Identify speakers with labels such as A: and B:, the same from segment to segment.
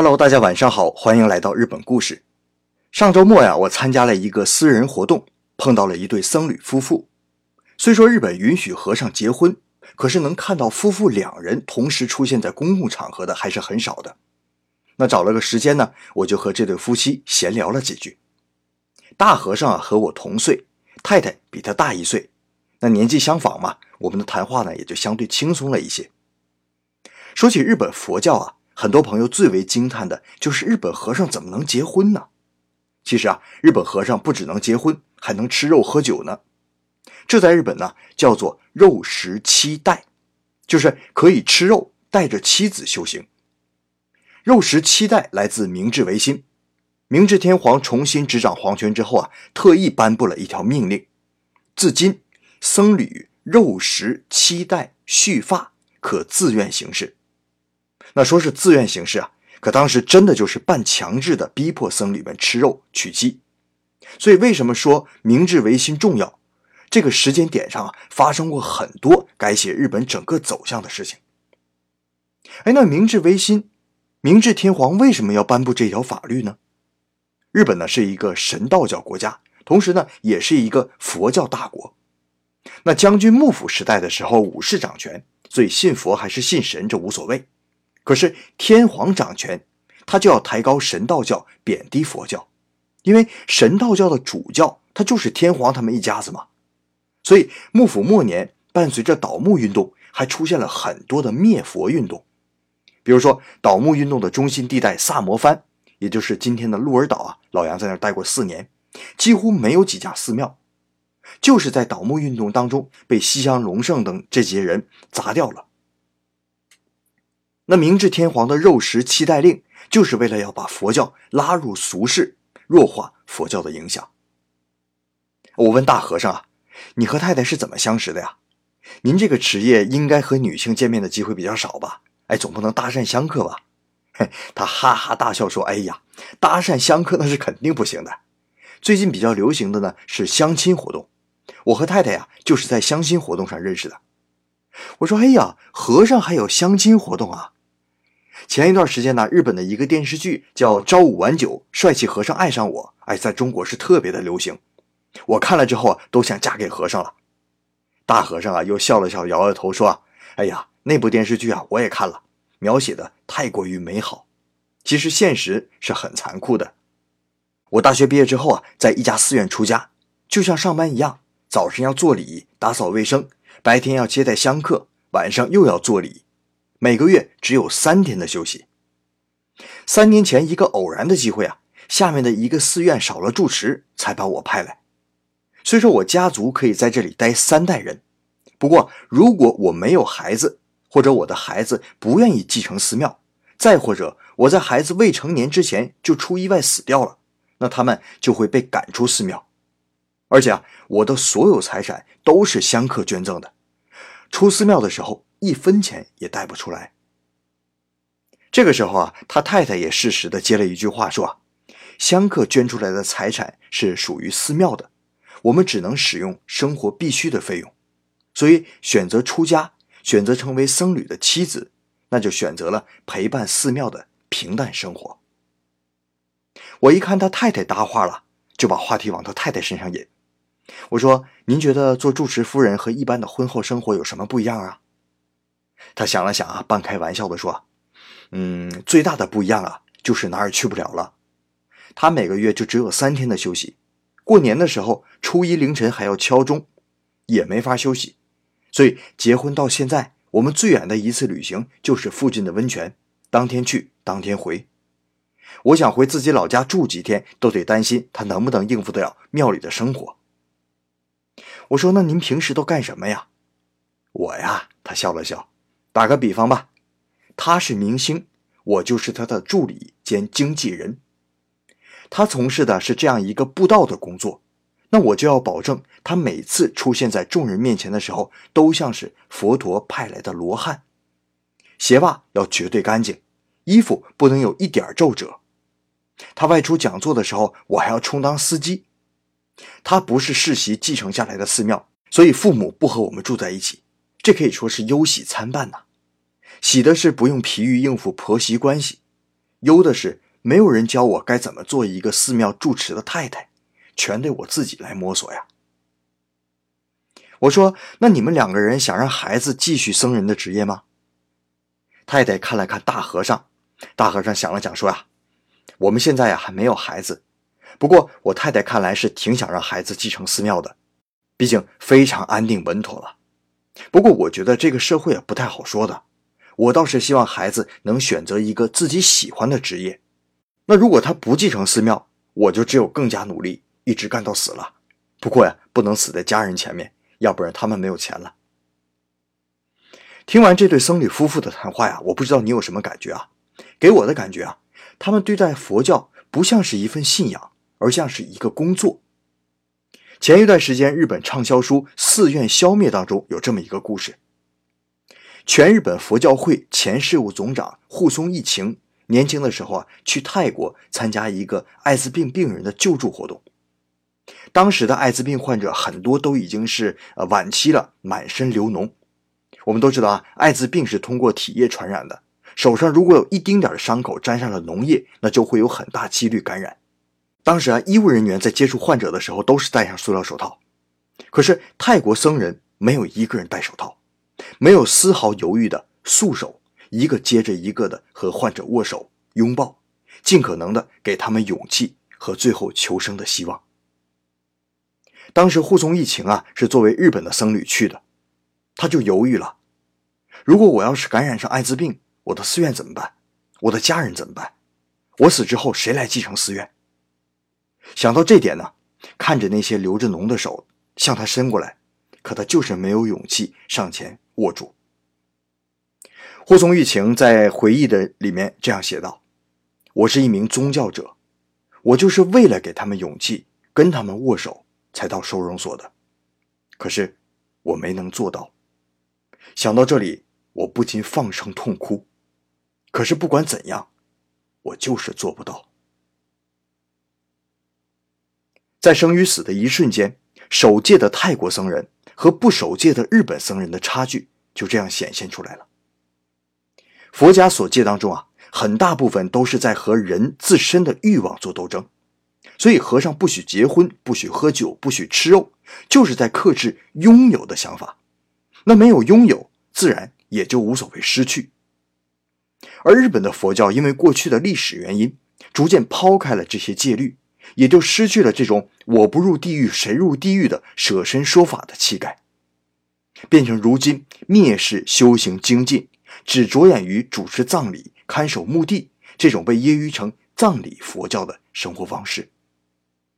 A: Hello，大家晚上好，欢迎来到日本故事。上周末呀，我参加了一个私人活动，碰到了一对僧侣夫妇。虽说日本允许和尚结婚，可是能看到夫妇两人同时出现在公共场合的还是很少的。那找了个时间呢，我就和这对夫妻闲聊了几句。大和尚啊和我同岁，太太比他大一岁，那年纪相仿嘛，我们的谈话呢也就相对轻松了一些。说起日本佛教啊。很多朋友最为惊叹的就是日本和尚怎么能结婚呢？其实啊，日本和尚不只能结婚，还能吃肉喝酒呢。这在日本呢叫做“肉食妻带”，就是可以吃肉，带着妻子修行。肉食妻带来自明治维新，明治天皇重新执掌皇权之后啊，特意颁布了一条命令：自今僧侣肉食妻带续发，可自愿行事。那说是自愿行事啊，可当时真的就是半强制的逼迫僧侣们吃肉娶妻。所以为什么说明治维新重要？这个时间点上啊，发生过很多改写日本整个走向的事情。哎，那明治维新，明治天皇为什么要颁布这条法律呢？日本呢是一个神道教国家，同时呢也是一个佛教大国。那将军幕府时代的时候，武士掌权，所以信佛还是信神这无所谓。可是天皇掌权，他就要抬高神道教，贬低佛教，因为神道教的主教他就是天皇他们一家子嘛。所以幕府末年，伴随着倒幕运动，还出现了很多的灭佛运动。比如说倒幕运动的中心地带萨摩藩，也就是今天的鹿儿岛啊，老杨在那儿待过四年，几乎没有几家寺庙，就是在倒幕运动当中被西乡隆盛等这些人砸掉了。那明治天皇的肉食期待令，就是为了要把佛教拉入俗世，弱化佛教的影响。我问大和尚啊，你和太太是怎么相识的呀？您这个职业应该和女性见面的机会比较少吧？哎，总不能搭讪香客吧？嘿，他哈哈大笑说：“哎呀，搭讪香客那是肯定不行的。最近比较流行的呢是相亲活动，我和太太呀就是在相亲活动上认识的。”我说：“哎呀，和尚还有相亲活动啊？”前一段时间呢，日本的一个电视剧叫《朝五晚九》，帅气和尚爱上我，哎，在中国是特别的流行。我看了之后啊，都想嫁给和尚了。大和尚啊，又笑了笑，摇摇头说：“哎呀，那部电视剧啊，我也看了，描写的太过于美好。其实现实是很残酷的。我大学毕业之后啊，在一家寺院出家，就像上班一样，早晨要做礼、打扫卫生，白天要接待香客，晚上又要做礼。”每个月只有三天的休息。三年前，一个偶然的机会啊，下面的一个寺院少了住持，才把我派来。虽说我家族可以在这里待三代人，不过如果我没有孩子，或者我的孩子不愿意继承寺庙，再或者我在孩子未成年之前就出意外死掉了，那他们就会被赶出寺庙。而且啊，我的所有财产都是香客捐赠的，出寺庙的时候。一分钱也带不出来。这个时候啊，他太太也适时的接了一句话说：“香客捐出来的财产是属于寺庙的，我们只能使用生活必需的费用。所以选择出家，选择成为僧侣的妻子，那就选择了陪伴寺庙的平淡生活。”我一看他太太搭话了，就把话题往他太太身上引。我说：“您觉得做住持夫人和一般的婚后生活有什么不一样啊？”他想了想啊，半开玩笑的说：“嗯，最大的不一样啊，就是哪儿也去不了了。他每个月就只有三天的休息，过年的时候初一凌晨还要敲钟，也没法休息。所以结婚到现在，我们最远的一次旅行就是附近的温泉，当天去当天回。我想回自己老家住几天，都得担心他能不能应付得了庙里的生活。”我说：“那您平时都干什么呀？”我呀，他笑了笑。打个比方吧，他是明星，我就是他的助理兼经纪人。他从事的是这样一个布道的工作，那我就要保证他每次出现在众人面前的时候，都像是佛陀派来的罗汉。鞋袜要绝对干净，衣服不能有一点皱褶。他外出讲座的时候，我还要充当司机。他不是世袭继承下来的寺庙，所以父母不和我们住在一起，这可以说是忧喜参半呐。喜的是不用疲于应付婆媳关系，忧的是没有人教我该怎么做一个寺庙住持的太太，全得我自己来摸索呀。我说：“那你们两个人想让孩子继续僧人的职业吗？”太太看了看大和尚，大和尚想了想说：“呀，我们现在呀还没有孩子，不过我太太看来是挺想让孩子继承寺庙的，毕竟非常安定稳妥了。不过我觉得这个社会啊不太好说的，我倒是希望孩子能选择一个自己喜欢的职业。那如果他不继承寺庙，我就只有更加努力，一直干到死了。不过呀，不能死在家人前面。”要不然他们没有钱了。听完这对僧侣夫妇的谈话呀，我不知道你有什么感觉啊？给我的感觉啊，他们对待佛教不像是一份信仰，而像是一个工作。前一段时间，日本畅销书《寺院消灭》当中有这么一个故事：全日本佛教会前事务总长护松义晴年轻的时候啊，去泰国参加一个艾滋病病人的救助活动。当时的艾滋病患者很多都已经是呃晚期了，满身流脓。我们都知道啊，艾滋病是通过体液传染的，手上如果有一丁点的伤口沾上了脓液，那就会有很大几率感染。当时啊，医务人员在接触患者的时候都是戴上塑料手套，可是泰国僧人没有一个人戴手套，没有丝毫犹豫的束手，一个接着一个的和患者握手拥抱，尽可能的给他们勇气和最后求生的希望。当时护送疫情啊，是作为日本的僧侣去的，他就犹豫了：如果我要是感染上艾滋病，我的寺院怎么办？我的家人怎么办？我死之后谁来继承寺院？想到这点呢，看着那些流着脓的手向他伸过来，可他就是没有勇气上前握住。霍松玉晴在回忆的里面这样写道：“我是一名宗教者，我就是为了给他们勇气，跟他们握手。”才到收容所的，可是我没能做到。想到这里，我不禁放声痛哭。可是不管怎样，我就是做不到。在生与死的一瞬间，守戒的泰国僧人和不守戒的日本僧人的差距就这样显现出来了。佛家所戒当中啊，很大部分都是在和人自身的欲望做斗争。所以，和尚不许结婚，不许喝酒，不许吃肉，就是在克制拥有的想法。那没有拥有，自然也就无所谓失去。而日本的佛教因为过去的历史原因，逐渐抛开了这些戒律，也就失去了这种“我不入地狱，谁入地狱”的舍身说法的气概，变成如今蔑视修行精进，只着眼于主持葬礼、看守墓地这种被揶揄成葬礼佛教的生活方式。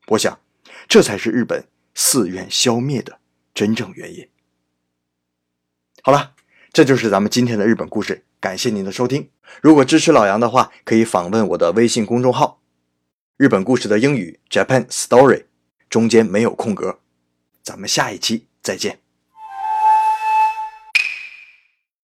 A: 我想，这才是日本寺院消灭的真正原因。好了，这就是咱们今天的日本故事。感谢您的收听。如果支持老杨的话，可以访问我的微信公众号“日本故事的英语 Japan Story”，中间没有空格。咱们下一期再见。